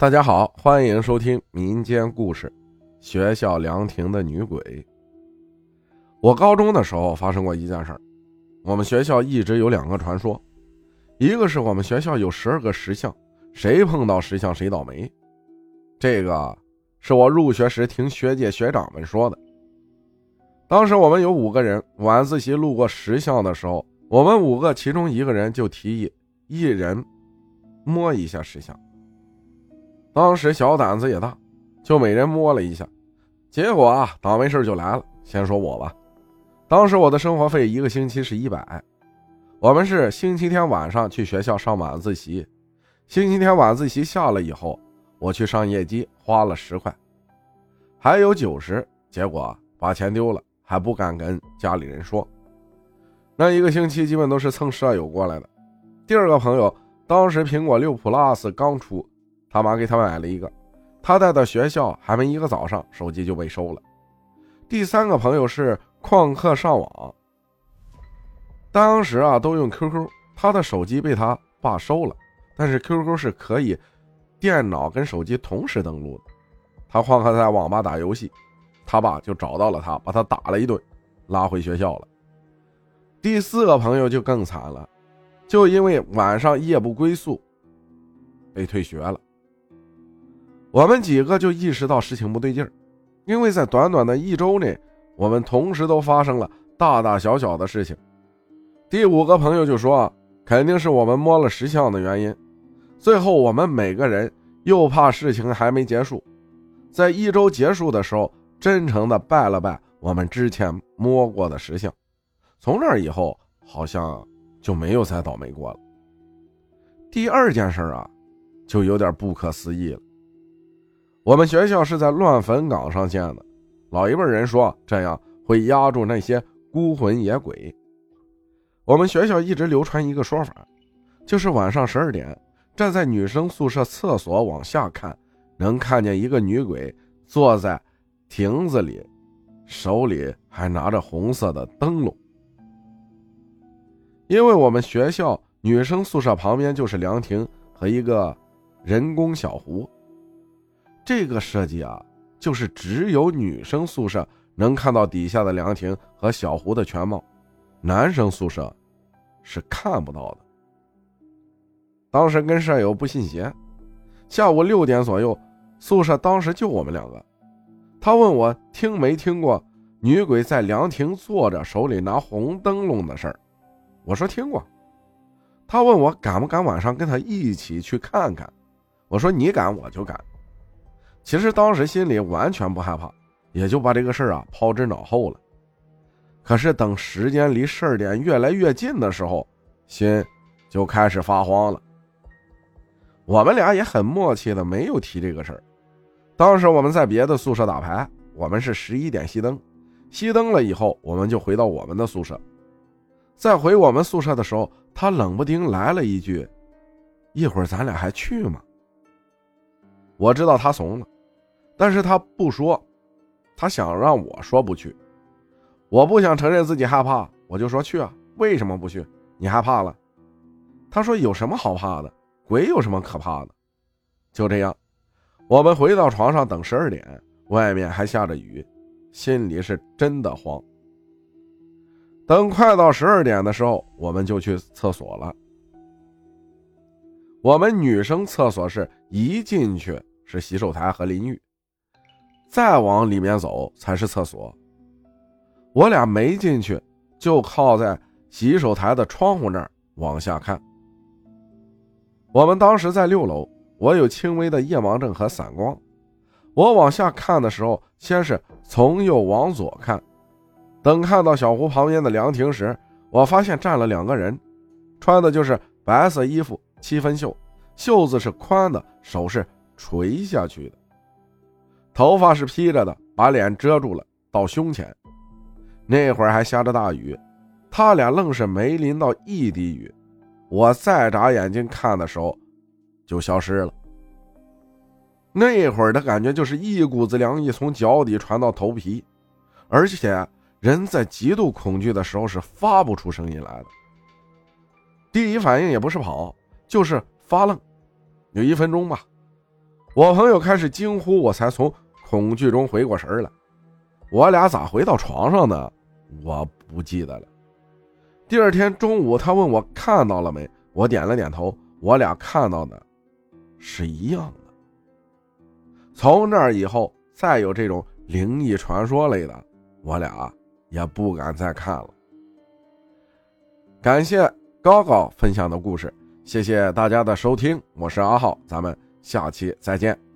大家好，欢迎收听民间故事《学校凉亭的女鬼》。我高中的时候发生过一件事，我们学校一直有两个传说，一个是我们学校有十二个石像，谁碰到石像谁倒霉。这个是我入学时听学姐学长们说的。当时我们有五个人，晚自习路过石像的时候，我们五个其中一个人就提议一人摸一下石像。当时小胆子也大，就每人摸了一下，结果啊，倒霉事就来了。先说我吧，当时我的生活费一个星期是一百，我们是星期天晚上去学校上晚自习，星期天晚自习下了以后，我去上夜机花了十块，还有九十，结果把钱丢了，还不敢跟家里人说。那一个星期基本都是蹭舍友过来的。第二个朋友，当时苹果六 Plus 刚出。他妈给他买了一个，他带到学校还没一个早上，手机就被收了。第三个朋友是旷课上网，当时啊都用 QQ，他的手机被他爸收了，但是 QQ 是可以电脑跟手机同时登录的。他旷课在网吧打游戏，他爸就找到了他，把他打了一顿，拉回学校了。第四个朋友就更惨了，就因为晚上夜不归宿，被退学了。我们几个就意识到事情不对劲儿，因为在短短的一周内，我们同时都发生了大大小小的事情。第五个朋友就说，肯定是我们摸了石像的原因。最后，我们每个人又怕事情还没结束，在一周结束的时候，真诚的拜了拜我们之前摸过的石像。从那以后，好像就没有再倒霉过了。第二件事啊，就有点不可思议了。我们学校是在乱坟岗上建的，老一辈人说这样会压住那些孤魂野鬼。我们学校一直流传一个说法，就是晚上十二点站在女生宿舍厕所往下看，能看见一个女鬼坐在亭子里，手里还拿着红色的灯笼。因为我们学校女生宿舍旁边就是凉亭和一个人工小湖。这个设计啊，就是只有女生宿舍能看到底下的凉亭和小湖的全貌，男生宿舍是看不到的。当时跟舍友不信邪，下午六点左右，宿舍当时就我们两个。他问我听没听过女鬼在凉亭坐着，手里拿红灯笼的事儿。我说听过。他问我敢不敢晚上跟他一起去看看。我说你敢我就敢。其实当时心里完全不害怕，也就把这个事儿啊抛之脑后了。可是等时间离十二点越来越近的时候，心就开始发慌了。我们俩也很默契的没有提这个事儿。当时我们在别的宿舍打牌，我们是十一点熄灯，熄灯了以后，我们就回到我们的宿舍。在回我们宿舍的时候，他冷不丁来了一句：“一会儿咱俩还去吗？”我知道他怂了，但是他不说，他想让我说不去。我不想承认自己害怕，我就说去啊。为什么不去？你害怕了？他说有什么好怕的？鬼有什么可怕的？就这样，我们回到床上等十二点，外面还下着雨，心里是真的慌。等快到十二点的时候，我们就去厕所了。我们女生厕所是一进去。是洗手台和淋浴，再往里面走才是厕所。我俩没进去，就靠在洗手台的窗户那儿往下看。我们当时在六楼，我有轻微的夜盲症和散光。我往下看的时候，先是从右往左看，等看到小湖旁边的凉亭时，我发现站了两个人，穿的就是白色衣服，七分袖，袖子是宽的，手是。垂下去的，头发是披着的，把脸遮住了到胸前。那会儿还下着大雨，他俩愣是没淋到一滴雨。我再眨眼睛看的时候，就消失了。那会儿的感觉就是一股子凉意从脚底传到头皮，而且人在极度恐惧的时候是发不出声音来的。第一反应也不是跑，就是发愣，有一分钟吧。我朋友开始惊呼，我才从恐惧中回过神来。我俩咋回到床上的？我不记得了。第二天中午，他问我看到了没，我点了点头。我俩看到的是一样的。从那以后，再有这种灵异传说类的，我俩也不敢再看了。感谢高高分享的故事，谢谢大家的收听，我是阿浩，咱们下期再见。